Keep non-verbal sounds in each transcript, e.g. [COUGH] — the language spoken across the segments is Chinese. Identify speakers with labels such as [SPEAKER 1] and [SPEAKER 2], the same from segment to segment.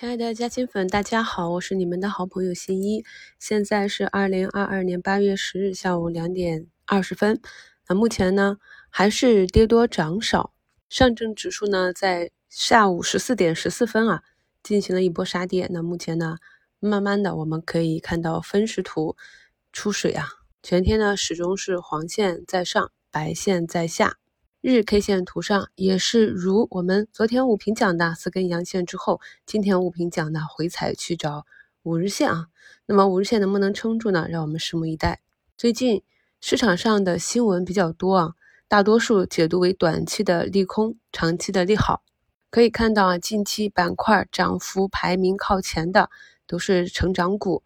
[SPEAKER 1] 亲爱的嘉兴粉，大家好，我是你们的好朋友新一。现在是二零二二年八月十日下午两点二十分。那目前呢，还是跌多涨少。上证指数呢，在下午十四点十四分啊，进行了一波杀跌。那目前呢，慢慢的我们可以看到分时图出水啊，全天呢始终是黄线在上，白线在下。日 K 线图上也是如我们昨天五评讲的四根阳线之后，今天五评讲的回踩去找五日线啊。那么五日线能不能撑住呢？让我们拭目以待。最近市场上的新闻比较多啊，大多数解读为短期的利空，长期的利好。可以看到啊，近期板块涨幅排名靠前的都是成长股，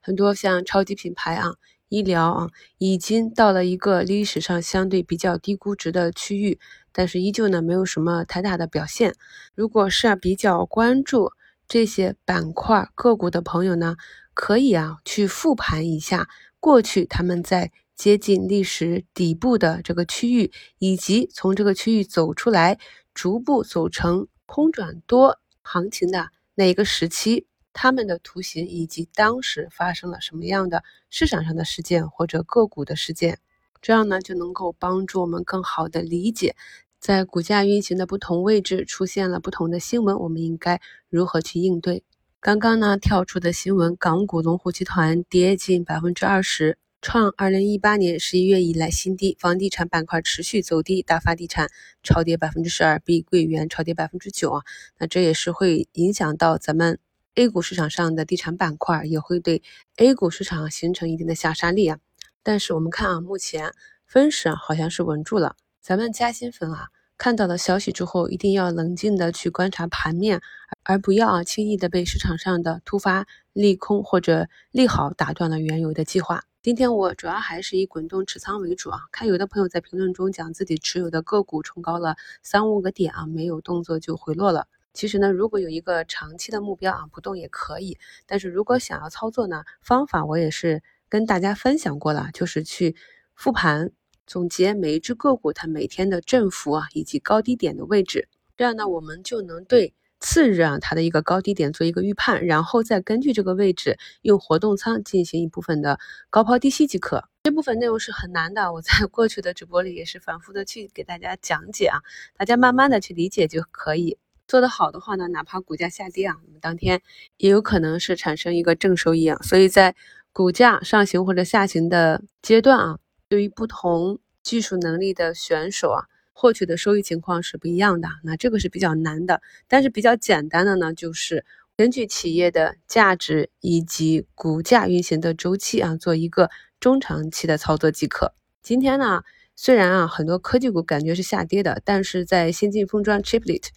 [SPEAKER 1] 很多像超级品牌啊。医疗啊，已经到了一个历史上相对比较低估值的区域，但是依旧呢没有什么太大的表现。如果是啊比较关注这些板块个股的朋友呢，可以啊去复盘一下过去他们在接近历史底部的这个区域，以及从这个区域走出来，逐步走成空转多行情的那一个时期。他们的图形以及当时发生了什么样的市场上的事件或者个股的事件，这样呢就能够帮助我们更好的理解，在股价运行的不同位置出现了不同的新闻，我们应该如何去应对。刚刚呢跳出的新闻，港股龙湖集团跌近百分之二十，创二零一八年十一月以来新低，房地产板块持续走低，大发地产超跌百分之十二，碧桂园超跌百分之九啊，那这也是会影响到咱们。A 股市场上的地产板块也会对 A 股市场形成一定的下杀力啊，但是我们看啊，目前分时啊好像是稳住了。咱们加薪粉啊看到了消息之后，一定要冷静的去观察盘面，而不要啊轻易的被市场上的突发利空或者利好打断了原有的计划。今天我主要还是以滚动持仓为主啊，看有的朋友在评论中讲自己持有的个股冲高了三五个点啊，没有动作就回落了。其实呢，如果有一个长期的目标啊，不动也可以。但是如果想要操作呢，方法我也是跟大家分享过了，就是去复盘总结每一只个股它每天的振幅啊，以及高低点的位置。这样呢，我们就能对次日啊它的一个高低点做一个预判，然后再根据这个位置用活动仓进行一部分的高抛低吸即可。这部分内容是很难的，我在 [LAUGHS] 过去的直播里也是反复的去给大家讲解啊，大家慢慢的去理解就可以。做得好的话呢，哪怕股价下跌啊，那么当天也有可能是产生一个正收益啊。所以在股价上行或者下行的阶段啊，对于不同技术能力的选手啊，获取的收益情况是不一样的。那这个是比较难的，但是比较简单的呢，就是根据企业的价值以及股价运行的周期啊，做一个中长期的操作即可。今天呢，虽然啊很多科技股感觉是下跌的，但是在先进封装 Chiplet。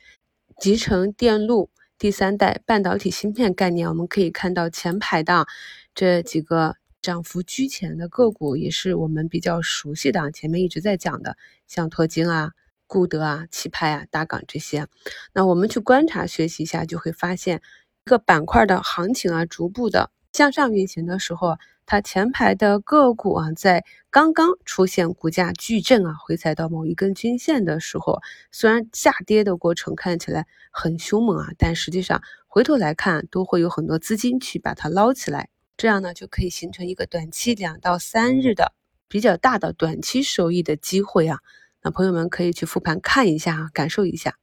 [SPEAKER 1] 集成电路第三代半导体芯片概念，我们可以看到前排的这几个涨幅居前的个股，也是我们比较熟悉的。前面一直在讲的，像拓晶啊、固德啊、气派啊、大港这些。那我们去观察学习一下，就会发现一个板块的行情啊，逐步的向上运行的时候。它前排的个股啊，在刚刚出现股价巨震啊，回踩到某一根均线的时候，虽然下跌的过程看起来很凶猛啊，但实际上回头来看，都会有很多资金去把它捞起来，这样呢，就可以形成一个短期两到三日的比较大的短期收益的机会啊。那朋友们可以去复盘看一下啊，感受一下。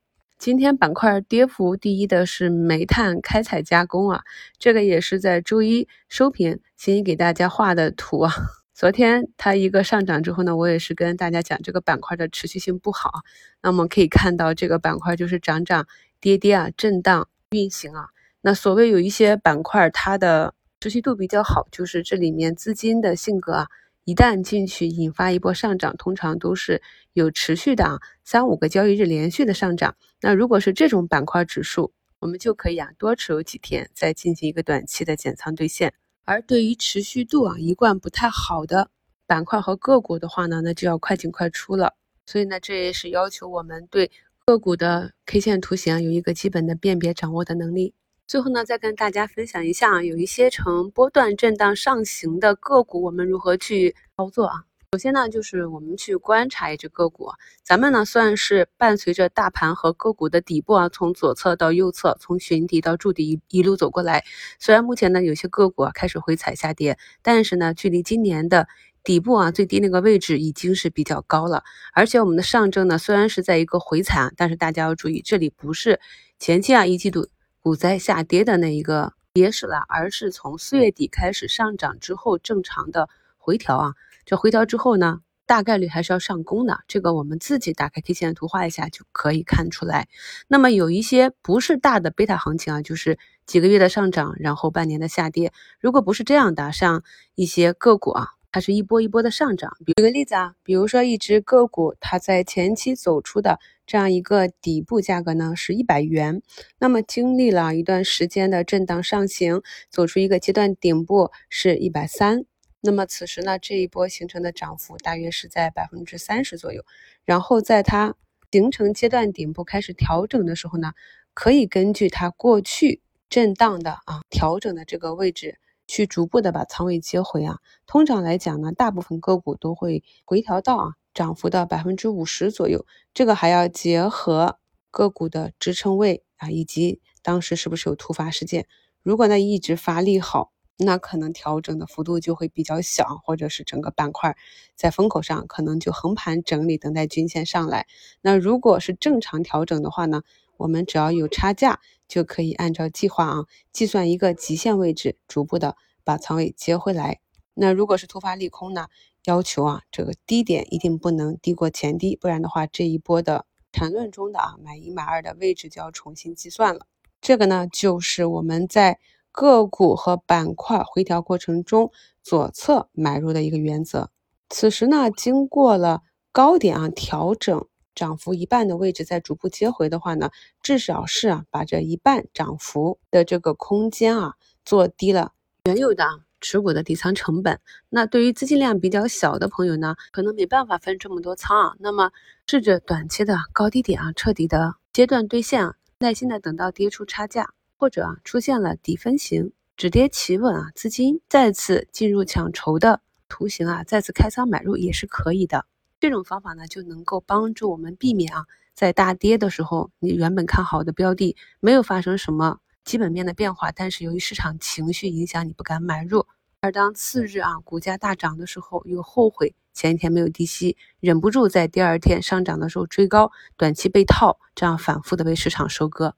[SPEAKER 1] 今天板块跌幅第一的是煤炭开采加工啊，这个也是在周一收评，新一给大家画的图啊。昨天它一个上涨之后呢，我也是跟大家讲这个板块的持续性不好。那我们可以看到这个板块就是涨涨跌跌啊，震荡运行啊。那所谓有一些板块它的持续度比较好，就是这里面资金的性格啊。一旦进去引发一波上涨，通常都是有持续的啊三五个交易日连续的上涨。那如果是这种板块指数，我们就可以啊多持有几天，再进行一个短期的减仓兑现。而对于持续度啊一贯不太好的板块和个股的话呢，那就要快进快出了。所以呢，这也是要求我们对个股的 K 线图形有一个基本的辨别掌握的能力。最后呢，再跟大家分享一下，有一些呈波段震荡上行的个股，我们如何去操作啊？首先呢，就是我们去观察一只个股，咱们呢算是伴随着大盘和个股的底部啊，从左侧到右侧，从寻底到筑底一一路走过来。虽然目前呢有些个股啊开始回踩下跌，但是呢距离今年的底部啊最低那个位置已经是比较高了。而且我们的上证呢虽然是在一个回踩，但是大家要注意，这里不是前期啊一季度股灾下跌的那一个跌势了，而是从四月底开始上涨之后正常的回调啊。这回调之后呢，大概率还是要上攻的。这个我们自己打开 K 线图画一下就可以看出来。那么有一些不是大的贝塔行情啊，就是几个月的上涨，然后半年的下跌。如果不是这样的，像一些个股啊，它是一波一波的上涨。举个例子啊，比如说一只个股，它在前期走出的这样一个底部价格呢是一百元，那么经历了一段时间的震荡上行，走出一个阶段顶部是一百三。那么此时呢，这一波形成的涨幅大约是在百分之三十左右。然后在它形成阶段顶部开始调整的时候呢，可以根据它过去震荡的啊调整的这个位置，去逐步的把仓位接回啊。通常来讲呢，大部分个股都会回调到啊涨幅的百分之五十左右。这个还要结合个股的支撑位啊，以及当时是不是有突发事件。如果呢一直发利好。那可能调整的幅度就会比较小，或者是整个板块在风口上可能就横盘整理，等待均线上来。那如果是正常调整的话呢，我们只要有差价，就可以按照计划啊计算一个极限位置，逐步的把仓位接回来。那如果是突发利空呢，要求啊这个低点一定不能低过前低，不然的话这一波的缠论中的啊买一买二的位置就要重新计算了。这个呢就是我们在。个股和板块回调过程中，左侧买入的一个原则。此时呢，经过了高点啊调整，涨幅一半的位置再逐步接回的话呢，至少是啊把这一半涨幅的这个空间啊做低了原有的持股的底仓成本。那对于资金量比较小的朋友呢，可能没办法分这么多仓啊，那么试着短期的高低点啊彻底的阶段兑现啊，耐心的等到跌出差价。或者啊出现了底分型止跌企稳啊，资金再次进入抢筹的图形啊，再次开仓买入也是可以的。这种方法呢就能够帮助我们避免啊在大跌的时候，你原本看好的标的没有发生什么基本面的变化，但是由于市场情绪影响你不敢买入，而当次日啊股价大涨的时候又后悔前一天没有低吸，忍不住在第二天上涨的时候追高，短期被套，这样反复的被市场收割。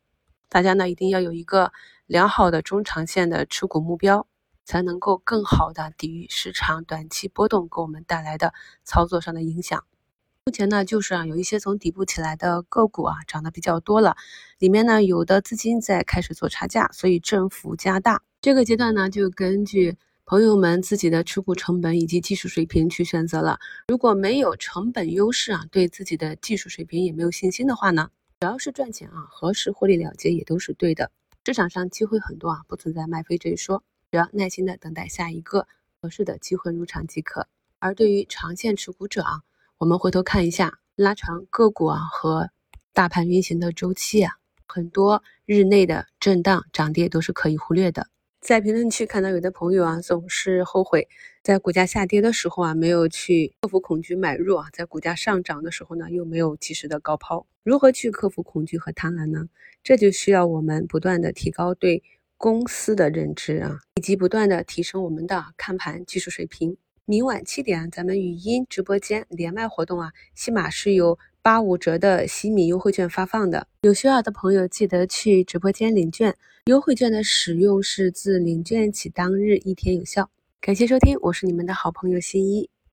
[SPEAKER 1] 大家呢一定要有一个良好的中长线的持股目标，才能够更好的抵御市场短期波动给我们带来的操作上的影响。目前呢，就是啊有一些从底部起来的个股啊涨得比较多了，里面呢有的资金在开始做差价，所以振幅加大。这个阶段呢，就根据朋友们自己的持股成本以及技术水平去选择了。如果没有成本优势啊，对自己的技术水平也没有信心的话呢？只要是赚钱啊，何时获利了结也都是对的。市场上机会很多啊，不存在卖飞这一说，只要耐心的等待下一个合适的机会入场即可。而对于长线持股者啊，我们回头看一下拉长个股啊和大盘运行的周期啊，很多日内的震荡涨跌都是可以忽略的。在评论区看到有的朋友啊，总是后悔在股价下跌的时候啊，没有去克服恐惧买入啊，在股价上涨的时候呢，又没有及时的高抛。如何去克服恐惧和贪婪呢？这就需要我们不断的提高对公司的认知啊，以及不断的提升我们的看盘技术水平。明晚七点，咱们语音直播间连麦活动啊，起码是有八五折的洗米优惠券发放的，有需要的朋友记得去直播间领券。优惠券的使用是自领券起当日一天有效。感谢收听，我是你们的好朋友新一。